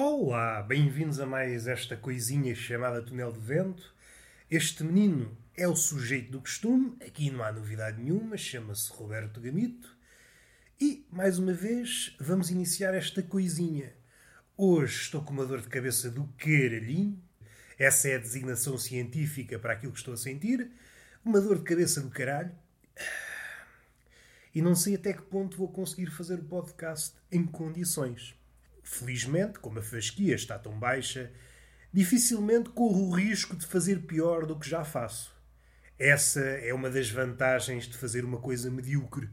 Olá, bem-vindos a mais esta coisinha chamada Túnel de Vento. Este menino é o sujeito do costume, aqui não há novidade nenhuma, chama-se Roberto Gamito. E, mais uma vez, vamos iniciar esta coisinha. Hoje estou com uma dor de cabeça do caralhinho. Essa é a designação científica para aquilo que estou a sentir. Uma dor de cabeça do caralho. E não sei até que ponto vou conseguir fazer o podcast em condições. Felizmente, como a fasquia está tão baixa, dificilmente corro o risco de fazer pior do que já faço. Essa é uma das vantagens de fazer uma coisa medíocre.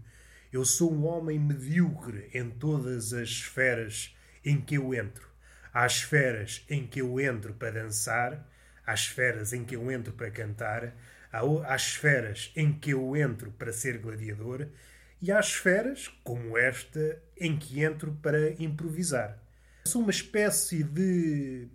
Eu sou um homem medíocre em todas as esferas em que eu entro. Há esferas em que eu entro para dançar, há esferas em que eu entro para cantar, há esferas em que eu entro para ser gladiador e há esferas, como esta, em que entro para improvisar. Sou uma espécie de.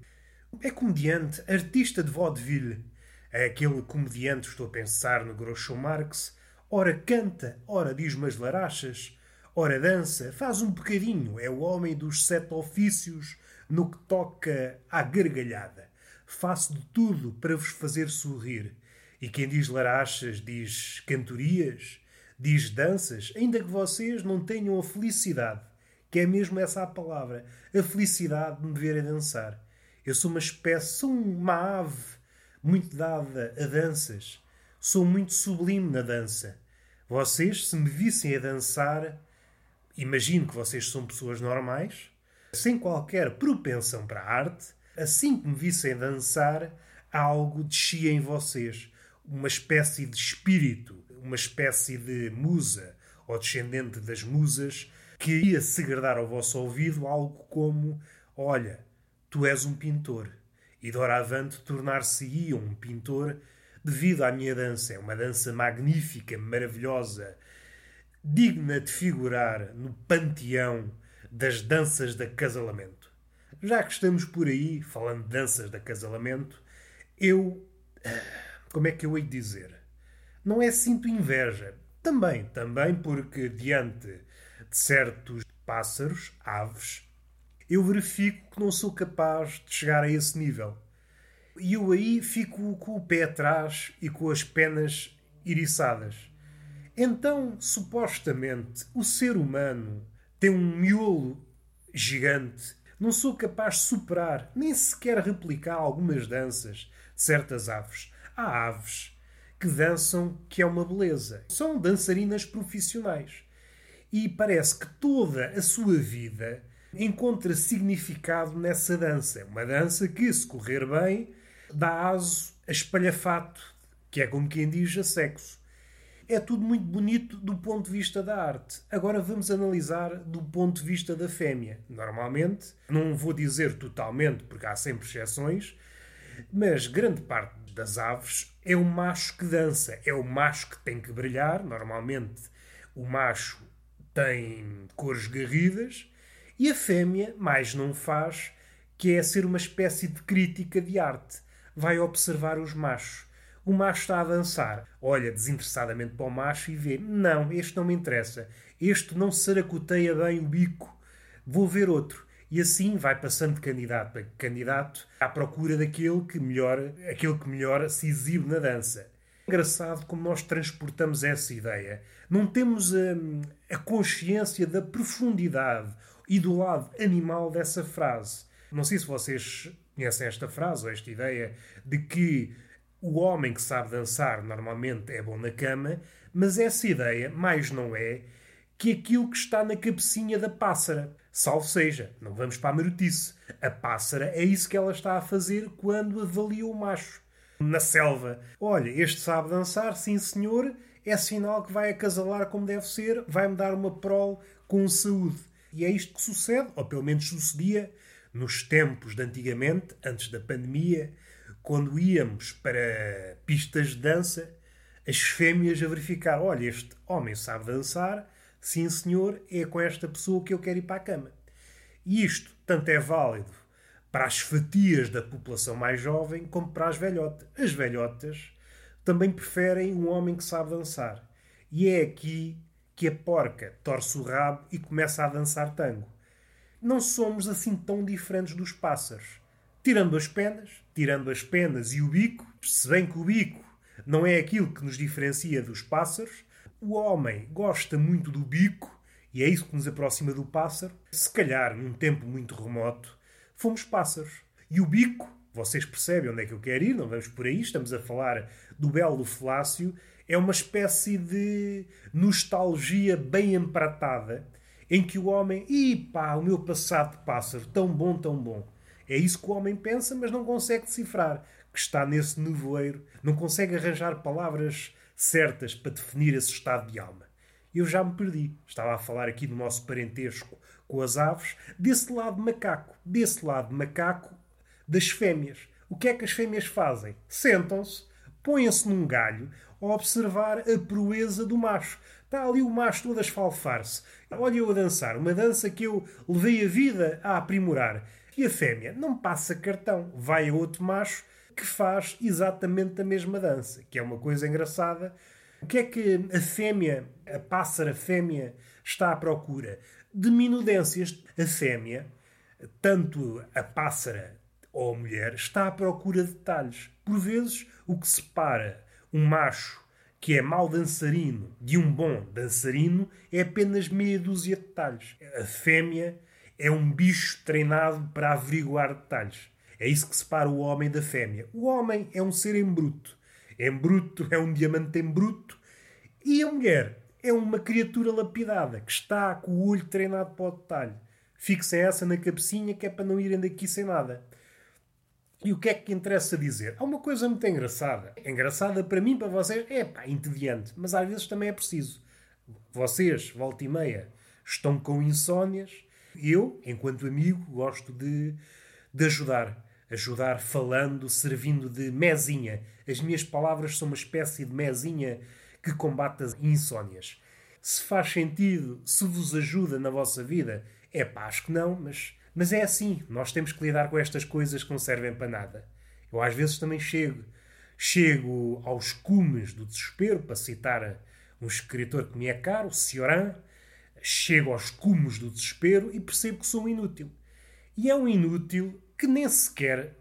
É comediante, artista de vaudeville. É aquele comediante, estou a pensar no Groucho Marx, ora canta, ora diz umas larachas, ora dança, faz um bocadinho, é o homem dos sete ofícios no que toca à gargalhada. Faço de tudo para vos fazer sorrir. E quem diz larachas diz cantorias, diz danças, ainda que vocês não tenham a felicidade que é mesmo essa a palavra, a felicidade de me verem dançar. Eu sou uma espécie, sou uma ave muito dada a danças. Sou muito sublime na dança. Vocês, se me vissem a dançar, imagino que vocês são pessoas normais, sem qualquer propensão para a arte, assim que me vissem dançar, algo descia em vocês. Uma espécie de espírito, uma espécie de musa, ou descendente das musas, que ia segredar ao vosso ouvido algo como: Olha, tu és um pintor. E doravante tornar-se-ia um pintor devido à minha dança. É uma dança magnífica, maravilhosa, digna de figurar no panteão das danças de acasalamento. Já que estamos por aí, falando de danças de acasalamento, eu. Como é que eu hei de dizer? Não é sinto inveja. Também, também porque diante de certos pássaros, aves, eu verifico que não sou capaz de chegar a esse nível. E eu aí fico com o pé atrás e com as penas iriçadas. Então, supostamente, o ser humano tem um miolo gigante. Não sou capaz de superar, nem sequer replicar algumas danças de certas aves. Há aves que dançam que é uma beleza. São dançarinas profissionais e parece que toda a sua vida encontra significado nessa dança. Uma dança que, se correr bem, dá aso a espalhafato, que é como quem diz a sexo. É tudo muito bonito do ponto de vista da arte. Agora vamos analisar do ponto de vista da fêmea. Normalmente, não vou dizer totalmente, porque há sempre exceções, mas grande parte das aves é o macho que dança, é o macho que tem que brilhar. Normalmente, o macho tem cores garridas e a fêmea mais não faz, que é ser uma espécie de crítica de arte. Vai observar os machos. O macho está a dançar, olha desinteressadamente para o macho e vê: não, este não me interessa, este não saracoteia bem o bico, vou ver outro. E assim vai passando de candidato a candidato à procura daquele que melhor, aquele que melhor se exibe na dança engraçado como nós transportamos essa ideia. Não temos a, hum, a consciência da profundidade e do lado animal dessa frase. Não sei se vocês conhecem esta frase ou esta ideia de que o homem que sabe dançar normalmente é bom na cama, mas essa ideia, mais não é, que aquilo que está na cabecinha da pássara. Salvo seja, não vamos para a marotice. A pássara é isso que ela está a fazer quando avalia o macho na selva. Olha, este sabe dançar, sim senhor, é sinal que vai acasalar como deve ser, vai-me dar uma prole com saúde. E é isto que sucede, ou pelo menos sucedia, nos tempos de antigamente, antes da pandemia, quando íamos para pistas de dança, as fêmeas a verificar: olha, este homem sabe dançar, sim senhor, é com esta pessoa que eu quero ir para a cama. E isto tanto é válido para as fatias da população mais jovem como para as velhotas. As velhotas também preferem um homem que sabe dançar. E é aqui que a porca torce o rabo e começa a dançar tango. não somos assim tão diferentes dos pássaros. Tirando as penas, tirando as penas e o bico, se bem que o bico não é aquilo que nos diferencia dos pássaros, o homem gosta muito do bico e é isso que nos aproxima do pássaro. Se calhar, num tempo muito remoto, fomos pássaros. E o bico, vocês percebem onde é que eu quero ir, não vamos por aí, estamos a falar do belo Flácio, é uma espécie de nostalgia bem empratada em que o homem, e pá, o meu passado de pássaro, tão bom, tão bom. É isso que o homem pensa, mas não consegue decifrar, que está nesse nevoeiro, não consegue arranjar palavras certas para definir esse estado de alma. Eu já me perdi. Estava a falar aqui do nosso parentesco com as aves, desse lado macaco, desse lado macaco das fêmeas. O que é que as fêmeas fazem? Sentam-se, põem-se num galho a observar a proeza do macho. Está ali o macho todo a esfalfar-se. Olha eu a dançar, uma dança que eu levei a vida a aprimorar. E a fêmea não passa cartão, vai a outro macho que faz exatamente a mesma dança, que é uma coisa engraçada. O que é que a fêmea, a pássara fêmea, está à procura? De minudências. A fêmea, tanto a pássara ou a mulher, está à procura de detalhes. Por vezes, o que separa um macho que é mau dançarino de um bom dançarino é apenas meia dúzia de detalhes. A fêmea é um bicho treinado para averiguar detalhes. É isso que separa o homem da fêmea. O homem é um ser em bruto. Em bruto é um diamante em bruto. E a mulher é uma criatura lapidada que está com o olho treinado para o detalhe. Fixem essa na cabecinha que é para não irem daqui sem nada. E o que é que interessa dizer? Há uma coisa muito engraçada. Engraçada para mim, para vocês, é pá, entediante, mas às vezes também é preciso. Vocês, volta e meia, estão com insónias. Eu, enquanto amigo, gosto de, de ajudar. Ajudar falando, servindo de mesinha. As minhas palavras são uma espécie de mesinha que combate as insónias. Se faz sentido, se vos ajuda na vossa vida, é pá, acho que não, mas mas é assim, nós temos que lidar com estas coisas que não servem para nada. Eu às vezes também chego, chego aos cumes do desespero, para citar um escritor que me é caro, Cioran, chego aos cumes do desespero e percebo que sou um inútil. E é um inútil que nem sequer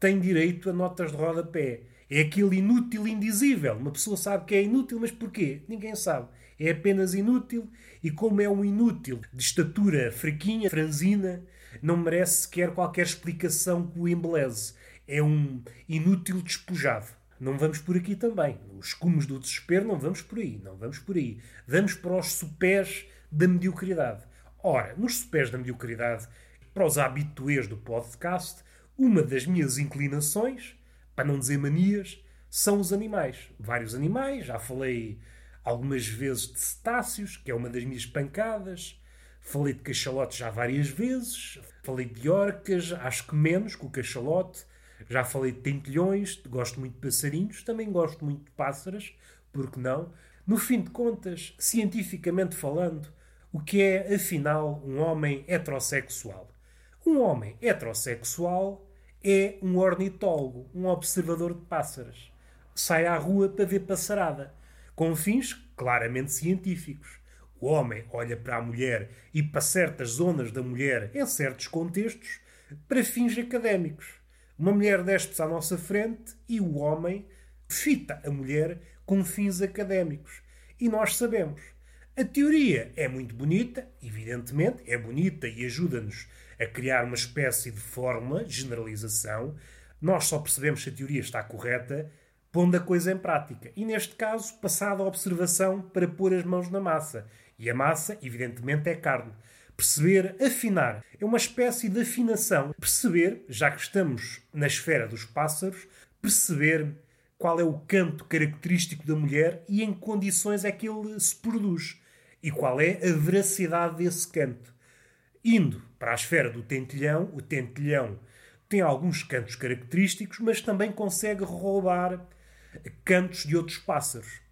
tem direito a notas de rodapé. É aquele inútil indizível. Uma pessoa sabe que é inútil, mas porquê? Ninguém sabe. É apenas inútil e, como é um inútil de estatura fraquinha, franzina, não merece sequer qualquer explicação que o embeleze. É um inútil despojado. Não vamos por aqui também. Os cumos do desespero não vamos por aí. Não vamos por aí. Vamos para os supés da mediocridade. Ora, nos supés da mediocridade, para os habituês do podcast, uma das minhas inclinações, para não dizer manias, são os animais. Vários animais, já falei algumas vezes de cetáceos, que é uma das minhas pancadas. Falei de cachalotes já várias vezes. Falei de orcas, acho que menos que o cachalote. Já falei de tentilhões, gosto muito de passarinhos, também gosto muito de pássaras, porque não? No fim de contas, cientificamente falando, o que é, afinal, um homem heterossexual? Um homem heterossexual é um ornitólogo, um observador de pássaros. Sai à rua para ver passarada, com fins claramente científicos. O homem olha para a mulher e para certas zonas da mulher em certos contextos para fins académicos. Uma mulher despe-se à nossa frente e o homem fita a mulher com fins académicos. E nós sabemos. A teoria é muito bonita, evidentemente, é bonita e ajuda-nos a criar uma espécie de fórmula, de generalização. Nós só percebemos se a teoria está correta pondo a coisa em prática. E neste caso, passada a observação para pôr as mãos na massa. E a massa, evidentemente, é carne. Perceber, afinar. É uma espécie de afinação. Perceber, já que estamos na esfera dos pássaros, perceber qual é o canto característico da mulher e em que condições é que ele se produz. E qual é a veracidade desse canto. Indo para a esfera do tentilhão, o tentilhão tem alguns cantos característicos, mas também consegue roubar cantos de outros pássaros.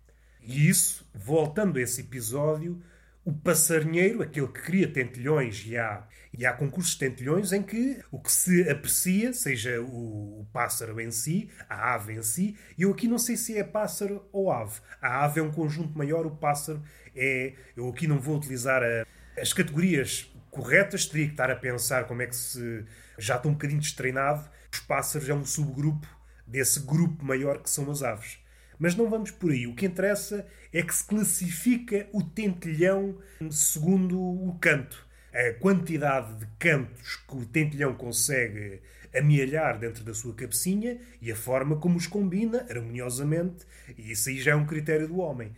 E isso, voltando a esse episódio, o passarinheiro, aquele que cria tentilhões, e há, e há concursos de tentilhões em que o que se aprecia, seja o, o, pássaro em si, a ave em si, eu aqui não sei se é pássaro ou ave. A ave é um conjunto maior, o pássaro é. Eu aqui não vou utilizar a, as categorias corretas, teria que estar a pensar como é que se. Já estou um bocadinho destreinado. Os pássaros é um subgrupo desse grupo maior que são as aves. Mas não vamos por aí. O que interessa é que se classifica o tentilhão segundo o canto. A quantidade de cantos que o tentilhão consegue amealhar dentro da sua cabecinha e a forma como os combina harmoniosamente. E isso aí já é um critério do homem.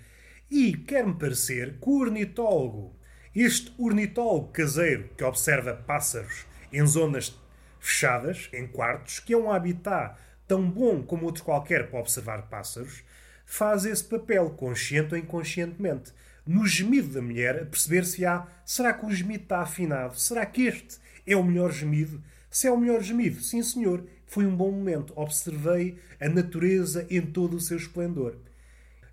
E quer-me parecer que o ornitólogo, este ornitólogo caseiro que observa pássaros em zonas fechadas, em quartos, que é um habitat tão bom como outro qualquer para observar pássaros, faz esse papel, consciente ou inconscientemente. No gemido da mulher, a perceber se há será que o gemido está afinado? Será que este é o melhor gemido? Se é o melhor gemido, sim senhor, foi um bom momento. Observei a natureza em todo o seu esplendor.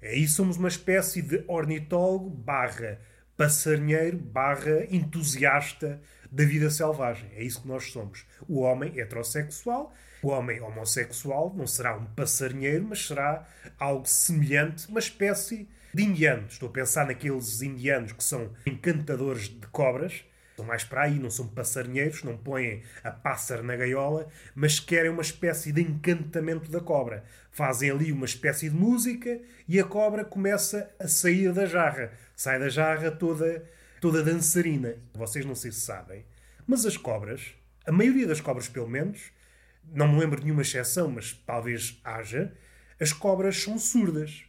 Aí somos uma espécie de ornitólogo barra passarinheiro barra entusiasta da vida selvagem. É isso que nós somos. O homem heterossexual, o homem homossexual não será um passarinheiro, mas será algo semelhante, uma espécie de indiano. Estou a pensar naqueles indianos que são encantadores de cobras, São mais para aí, não são passarinheiros, não põem a pássaro na gaiola, mas querem uma espécie de encantamento da cobra. Fazem ali uma espécie de música e a cobra começa a sair da jarra. Sai da jarra toda, toda dançarina. Vocês não sei se sabem, mas as cobras, a maioria das cobras pelo menos, não me lembro de nenhuma exceção, mas talvez haja, as cobras são surdas.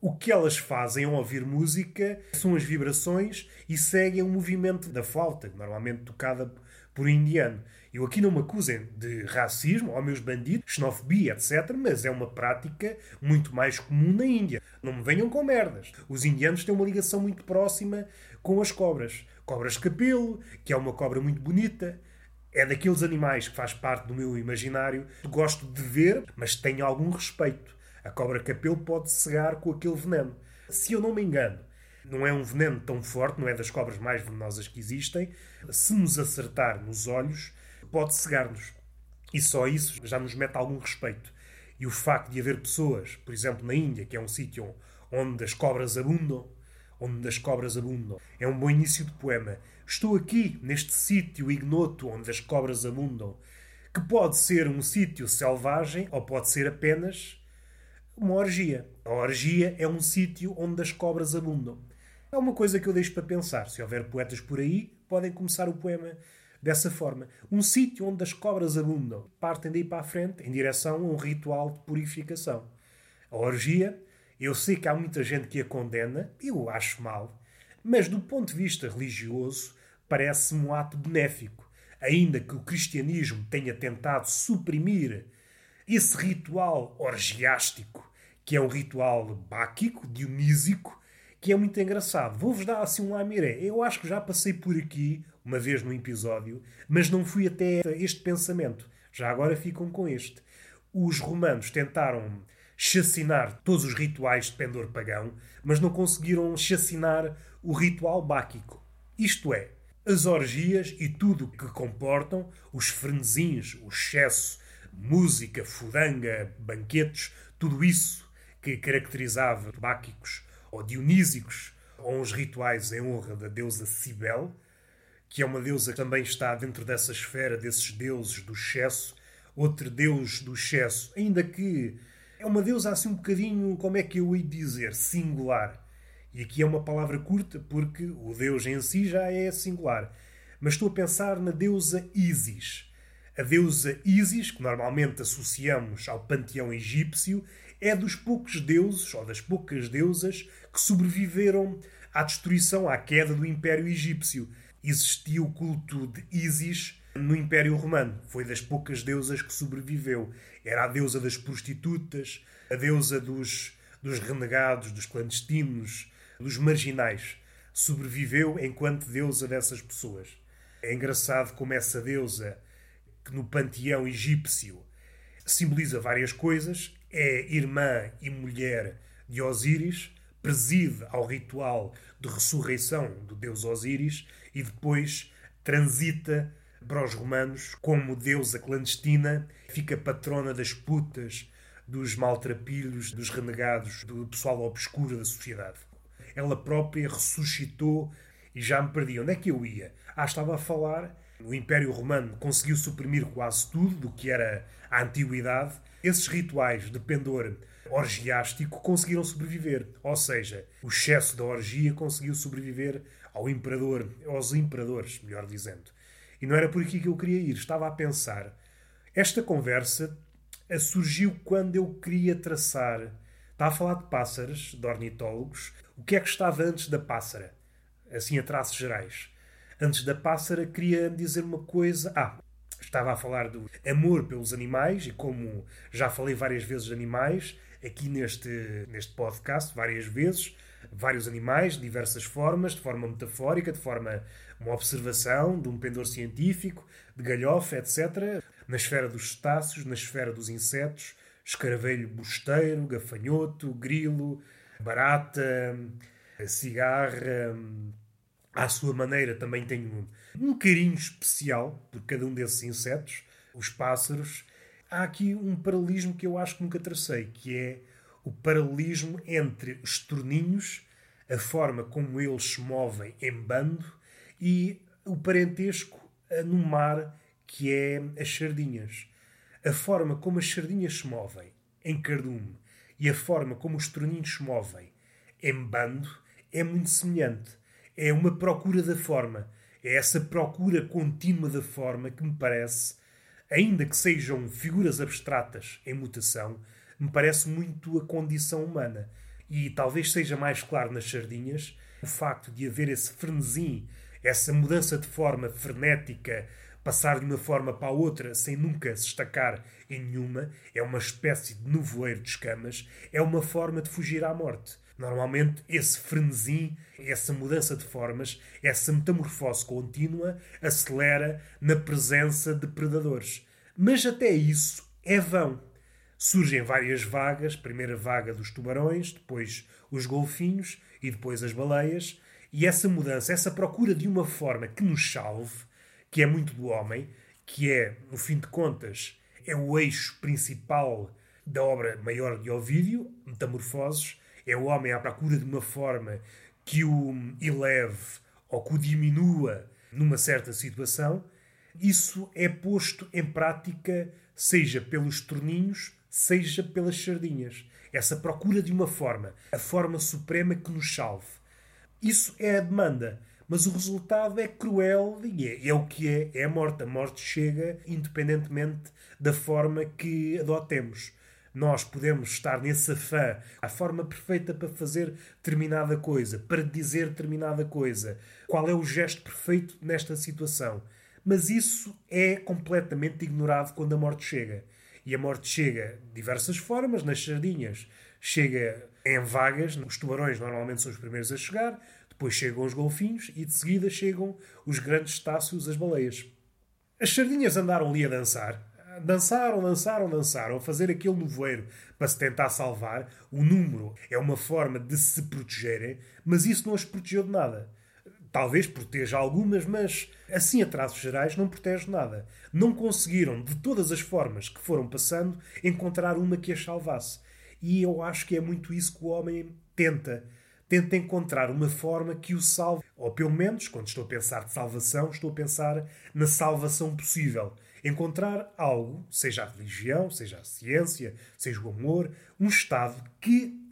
O que elas fazem ao ouvir música são as vibrações e seguem o movimento da flauta, normalmente tocada por indiano. Eu aqui não me acusem de racismo, ou meus bandidos, xenofobia, etc., mas é uma prática muito mais comum na Índia. Não me venham com merdas. Os indianos têm uma ligação muito próxima com as cobras. Cobras capelo, que é uma cobra muito bonita, é daqueles animais que faz parte do meu imaginário. Gosto de ver, mas tenho algum respeito. A cobra capelo pode cegar com aquele veneno. Se eu não me engano, não é um veneno tão forte, não é das cobras mais venenosas que existem. Se nos acertar nos olhos, pode cegar-nos. E só isso já nos mete algum respeito. E o facto de haver pessoas, por exemplo, na Índia, que é um sítio onde as cobras abundam, onde as cobras abundam, é um bom início de poema. Estou aqui, neste sítio ignoto onde as cobras abundam, que pode ser um sítio selvagem ou pode ser apenas uma orgia. A orgia é um sítio onde as cobras abundam. É uma coisa que eu deixo para pensar. Se houver poetas por aí, podem começar o poema dessa forma. Um sítio onde as cobras abundam. Partem daí para a frente em direção a um ritual de purificação. A orgia, eu sei que há muita gente que a condena, eu acho mal, mas do ponto de vista religioso, parece-me um ato benéfico. Ainda que o cristianismo tenha tentado suprimir esse ritual orgiástico que é um ritual báquico, dionísico, que é muito engraçado. Vou-vos dar assim um lamiré. Eu acho que já passei por aqui uma vez num episódio, mas não fui até este pensamento. Já agora ficam com este. Os romanos tentaram chacinar todos os rituais de pendor pagão, mas não conseguiram chacinar o ritual báquico. Isto é, as orgias e tudo o que comportam, os frenesins, o excesso, música, fudanga, banquetes, tudo isso que caracterizava báquicos ou dionísicos ou uns rituais em honra da deusa Cibele, que é uma deusa que também está dentro dessa esfera desses deuses do excesso, outro deus do excesso, ainda que é uma deusa assim um bocadinho, como é que eu ia dizer, singular. E aqui é uma palavra curta porque o deus em si já é singular. Mas estou a pensar na deusa Isis. A deusa Isis, que normalmente associamos ao panteão egípcio, é dos poucos deuses, ou das poucas deusas, que sobreviveram à destruição, à queda do Império Egípcio. Existia o culto de Isis no Império Romano. Foi das poucas deusas que sobreviveu. Era a deusa das prostitutas, a deusa dos, dos renegados, dos clandestinos, dos marginais. Sobreviveu enquanto deusa dessas pessoas. É engraçado como essa deusa, que no panteão egípcio simboliza várias coisas, é irmã e mulher de Osíris, preside ao ritual de ressurreição do deus Osíris e depois transita para os romanos como deusa clandestina, fica patrona das putas, dos maltrapilhos, dos renegados, do pessoal obscuro da sociedade. Ela própria ressuscitou e já me perdi. Onde é que eu ia? Ah, estava a falar. O Império Romano conseguiu suprimir quase tudo do que era a antiguidade. Esses rituais de pendor orgiástico conseguiram sobreviver. Ou seja, o excesso da orgia conseguiu sobreviver ao imperador, aos imperadores, melhor dizendo. E não era por aqui que eu queria ir. Estava a pensar. Esta conversa surgiu quando eu queria traçar. Estava a falar de pássaros, de ornitólogos. O que é que estava antes da pássara? Assim, a traços gerais. Antes da pássara, queria dizer uma coisa. Ah, estava a falar do amor pelos animais e como já falei várias vezes de animais, aqui neste, neste podcast, várias vezes, vários animais, de diversas formas, de forma metafórica, de forma uma observação, de um pendor científico, de galhofa, etc. Na esfera dos cetáceos, na esfera dos insetos, escaravelho bosteiro, gafanhoto, grilo, barata, cigarra. À sua maneira também tenho um carinho especial por cada um desses insetos, os pássaros. Há aqui um paralelismo que eu acho que nunca tracei, que é o paralelismo entre os torninhos, a forma como eles se movem em bando e o parentesco no mar, que é as sardinhas. A forma como as sardinhas se movem em cardume e a forma como os torninhos se movem em bando é muito semelhante. É uma procura da forma. É essa procura contínua da forma que me parece, ainda que sejam figuras abstratas em mutação, me parece muito a condição humana. E talvez seja mais claro nas sardinhas o facto de haver esse frenesim, essa mudança de forma frenética, passar de uma forma para a outra sem nunca se estacar em nenhuma, é uma espécie de nevoeiro de escamas, é uma forma de fugir à morte. Normalmente, esse frenesim, essa mudança de formas, essa metamorfose contínua, acelera na presença de predadores. Mas até isso é vão. Surgem várias vagas, primeira vaga dos tubarões, depois os golfinhos e depois as baleias, e essa mudança, essa procura de uma forma que nos salve, que é muito do homem, que é, no fim de contas, é o eixo principal da obra maior de Ovídio, Metamorfoses, é o homem à procura de uma forma que o eleve ou que o diminua numa certa situação, isso é posto em prática, seja pelos torninhos, seja pelas sardinhas. Essa procura de uma forma, a forma suprema que nos salve. Isso é a demanda, mas o resultado é cruel e é, é o que é, é a morte. A morte chega independentemente da forma que adotemos. Nós podemos estar nesse afã, a forma perfeita para fazer determinada coisa, para dizer determinada coisa. Qual é o gesto perfeito nesta situação? Mas isso é completamente ignorado quando a morte chega. E a morte chega de diversas formas, nas sardinhas. Chega em vagas, os tubarões normalmente são os primeiros a chegar, depois chegam os golfinhos e de seguida chegam os grandes cetáceos, as baleias. As sardinhas andaram ali a dançar. Dançaram, dançaram, dançaram, a fazer aquele nevoeiro para se tentar salvar. O número é uma forma de se protegerem, mas isso não as protegeu de nada. Talvez proteja algumas, mas assim a traços gerais não protege nada. Não conseguiram, de todas as formas que foram passando, encontrar uma que as salvasse. E eu acho que é muito isso que o homem tenta. Tenta encontrar uma forma que o salve. Ou pelo menos, quando estou a pensar de salvação, estou a pensar na salvação possível. Encontrar algo, seja a religião, seja a ciência, seja o amor, um Estado que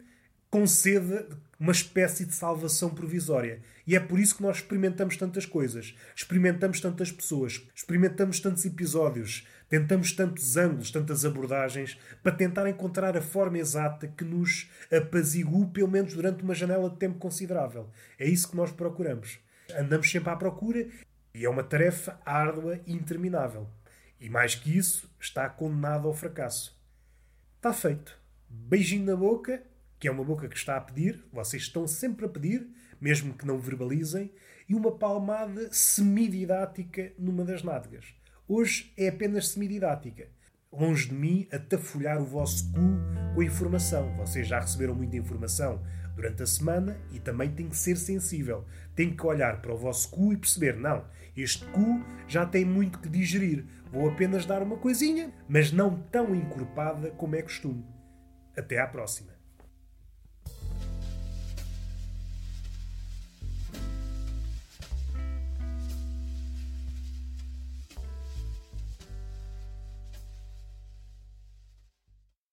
conceda uma espécie de salvação provisória. E é por isso que nós experimentamos tantas coisas, experimentamos tantas pessoas, experimentamos tantos episódios, tentamos tantos ângulos, tantas abordagens, para tentar encontrar a forma exata que nos apazigue, pelo menos durante uma janela de tempo considerável. É isso que nós procuramos. Andamos sempre à procura e é uma tarefa árdua e interminável. E mais que isso, está condenado ao fracasso. Está feito. Beijinho na boca que é uma boca que está a pedir, vocês estão sempre a pedir, mesmo que não verbalizem, e uma palmada semididática numa das nádegas. Hoje é apenas semididática. Longe de mim a tafolhar o vosso cu com informação. Vocês já receberam muita informação durante a semana e também tem que ser sensível. Tem que olhar para o vosso cu e perceber: não, este cu já tem muito que digerir. Vou apenas dar uma coisinha, mas não tão encorpada como é costume. Até à próxima.